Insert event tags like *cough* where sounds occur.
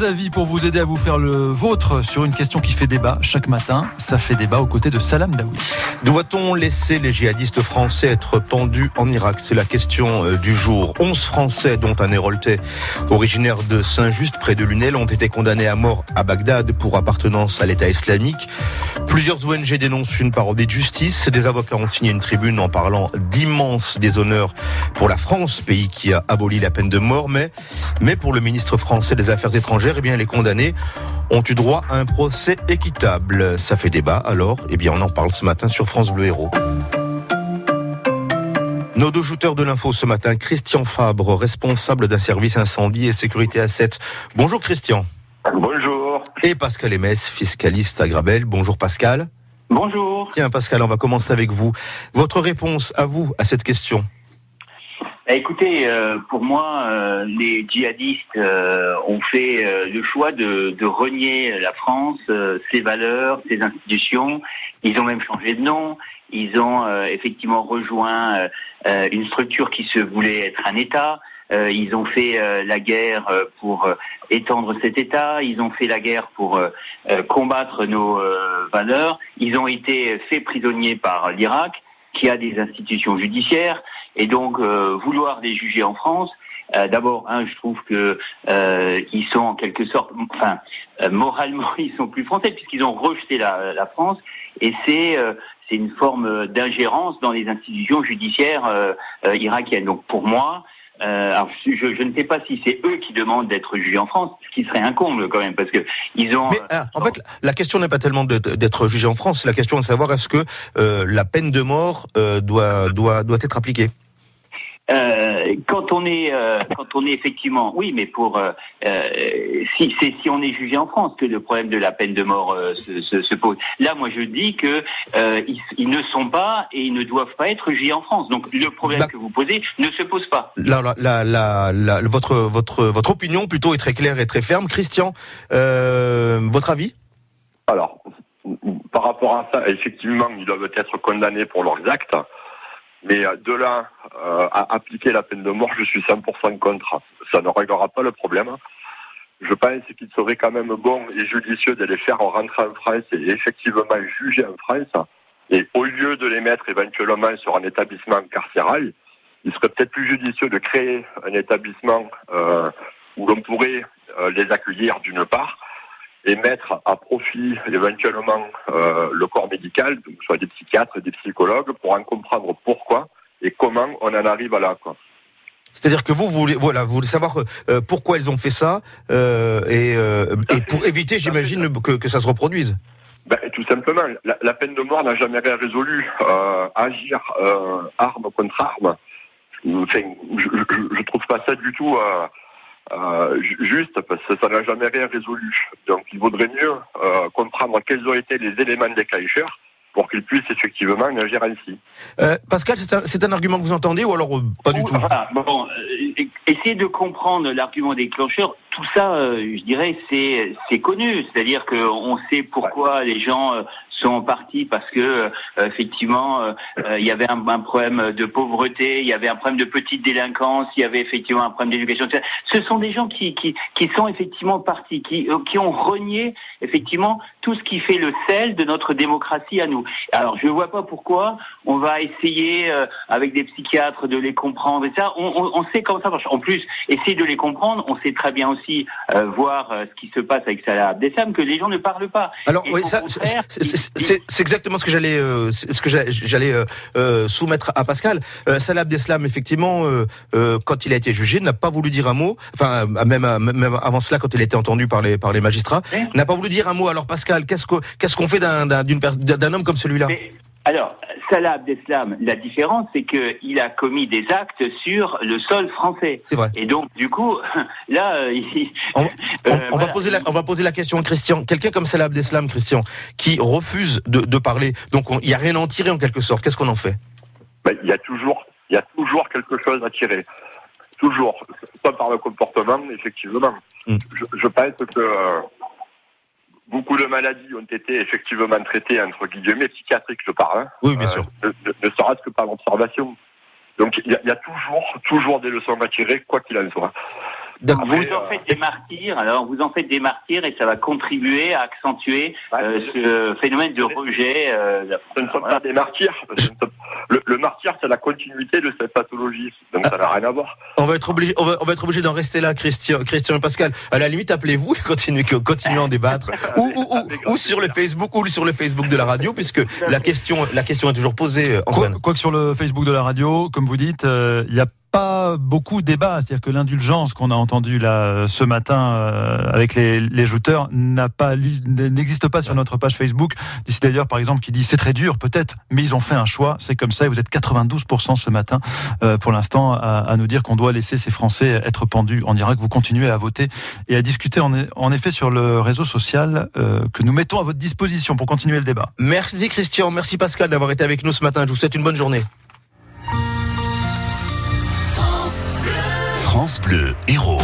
Deux avis pour vous aider à vous faire le vôtre sur une question qui fait débat chaque matin. Ça fait débat aux côtés de Salam Daoui. Doit-on laisser les djihadistes français être pendus en Irak? C'est la question euh, du jour. 11 Français, dont un Héroltais originaire de Saint-Just, près de Lunel, ont été condamnés à mort à Bagdad pour appartenance à l'État islamique. Plusieurs ONG dénoncent une parodie de justice. Des avocats ont signé une tribune en parlant d'immenses déshonneurs pour la France, pays qui a aboli la peine de mort. Mais, mais pour le ministre français des Affaires étrangères, eh bien, les condamnés ont eu droit à un procès équitable. Ça fait débat, alors, eh bien, on en parle ce matin sur France Bleu Héros. Nos deux shooters de l'info ce matin, Christian Fabre, responsable d'un service incendie et sécurité à 7. Bonjour Christian. Bonjour. Et Pascal Emès, fiscaliste à Grabel. Bonjour Pascal. Bonjour. Tiens Pascal, on va commencer avec vous. Votre réponse à vous à cette question écoutez, euh, pour moi, euh, les djihadistes euh, ont fait le choix de, de, renier la France, ses valeurs, ses institutions. Ils ont même changé de nom. Ils ont effectivement rejoint une structure qui se voulait être un État. ils ont fait la guerre pour étendre cet État. Ils ont fait la guerre pour combattre nos valeurs. Ils ont été faits prisonniers par l'Irak qui a des institutions judiciaires, et donc euh, vouloir les juger en France, euh, D'abord, un, je trouve que euh, sont en quelque sorte, enfin, moralement, *laughs* ils sont plus français puisqu'ils ont rejeté la, la, France, et c'est c'est une forme d'ingérence dans les institutions judiciaires irakiennes. Donc, pour moi, euh, alors, je, ne sais pas si c'est eux qui demandent d'être jugés en France, ce qui serait un comble quand même, parce que ils ont. Mais, euh, en fait, la question n'est pas tellement d'être jugé en France, c'est la question de savoir est-ce que euh, la peine de mort euh, doit doit doit être appliquée. Euh, quand on est, euh, quand on est effectivement, oui, mais pour euh, si c'est si on est jugé en France que le problème de la peine de mort se, se, se, pose. Là, moi, je dis que ils, ils, ne sont pas et ils ne doivent pas être jugés en France. Donc, le problème que vous posez ne se pose pas. La, la, la, la, votre votre votre opinion plutôt est très claire et très ferme. Christian, votre avis? Alors, par rapport à ça, effectivement, ils doivent être condamnés pour leurs actes. Mais euh, de là euh, à appliquer la peine de mort, je suis 100% contre. Ça ne réglera pas le problème. Je pense qu'il serait quand même bon et judicieux de les faire rentrer en France et effectivement juger en France. Et au lieu de les mettre éventuellement sur un établissement carcéral, il serait peut-être plus judicieux de créer un établissement euh, où l'on pourrait les accueillir d'une part, et mettre à profit éventuellement euh, le corps médical, donc soit des psychiatres, des psychologues, pour en comprendre pourquoi et comment on en arrive à là. Quoi. C'est-à-dire que vous, vous voulez, voilà, vous voulez savoir euh, pourquoi ils ont fait ça euh, et, et, pour éviter, j'imagine, que, que, ça se reproduise. Ben, tout simplement, la, la peine de mort n'a jamais rien résolu. Agir arme contre arme, enfin, je, je, je, trouve pas ça du tout euh, juste parce que ça n'a jamais rien résolu. Donc il vaudrait mieux euh, comprendre quels ont été les éléments déclencheurs pour qu'ils puissent effectivement agir ainsi. Euh, Pascal, c'est un, un, argument que vous entendez ou alors euh, pas du tout? voilà, bon, euh, Essayez de comprendre l'argument déclencheur. Tout ça, euh, je dirais, c'est c'est connu. C'est-à-dire qu'on sait pourquoi les gens euh, sont partis parce que euh, effectivement il y avait un, un, problème de pauvreté, il y avait un problème de petite délinquance, il y avait effectivement un problème d'éducation. Ce sont des gens qui qui qui sont effectivement partis, qui qui ont renié effectivement tout ce qui fait le sel de notre démocratie à nous. Alors je ne vois pas pourquoi on va essayer avec des psychiatres de les comprendre et ça. On, on, on sait comment ça marche. En plus, essayer de les comprendre, on sait très bien aussi aussi euh, voir euh, ce qui se passe avec Salah Abdeslam que les gens ne parlent pas. Alors oui, ça, c'est exactement ce que j'allais euh, ce que j'allais euh, soumettre à Pascal. Euh, Salah Abdeslam, effectivement, euh, quand il a été jugé, n'a pas voulu dire un mot. Enfin, même, même avant cela, quand il a été entendu par les par les magistrats, n'a pas voulu dire un mot. Alors Pascal, qu'est-ce qu'on qu'est-ce qu'on fait d'un d'un homme comme celui-là? Alors, Salah Abdeslam, la différence, c'est qu'il a commis des actes sur le sol français. C'est vrai. Et donc, du coup, *laughs* là, euh, on, *laughs* on, euh, on va poser la, on va poser la question, Christian. Quelqu'un comme Salah Abdeslam, Christian, qui refuse de, de parler, donc il n'y a rien à en tirer en quelque sorte. Qu'est-ce qu'on en fait? Ben, Il y a toujours, il y a toujours quelque chose à tirer. Toujours. Pas par le comportement, effectivement. Mm. Je, je, pense que euh, beaucoup de maladies ont été effectivement traitées, entre guillemets, psychiatriques, je parle. Hein. Oui, bien sûr. Euh, ne, ne, ne serait-ce que par l'observation. Donc il y, a toujours, toujours des leçons à tirer, quoi qu'il en soit. Vous en faites des martyrs, alors vous en faites des martyrs et ça va contribuer à accentuer euh, ce phénomène de rejet. Euh, ce ne sont pas des martyrs. Le, martyr, c'est la continuité de cette pathologie, donc ça n'a rien à voir. On va être obligé, on va, être obligé d'en rester là, Christian, Christian et Pascal. À la limite, appelez-vous et continuez, continuez à en débattre, *laughs* ou, ou, ou, sur le Facebook, ou sur le Facebook de la radio, puisque la question, la question est toujours posée. Euh, quoi, quoi, que sur le Facebook de la radio, comme vous dites, il y a pas beaucoup de débat, c'est-à-dire que l'indulgence qu'on a entendue là ce matin euh, avec les, les jouteurs n'a pas n'existe pas sur notre page Facebook. D'ici d'ailleurs par exemple qui dit c'est très dur peut-être, mais ils ont fait un choix, c'est comme ça et vous êtes 92% ce matin euh, pour l'instant à, à, nous dire qu'on doit laisser ces Français être pendus en Irak. Vous continuez à voter et à discuter en, en effet sur le réseau social euh, que nous mettons à votre disposition pour continuer le débat. Merci Christian, merci Pascal d'avoir été avec nous ce matin. Je vous souhaite une bonne journée. France Bleu Héros.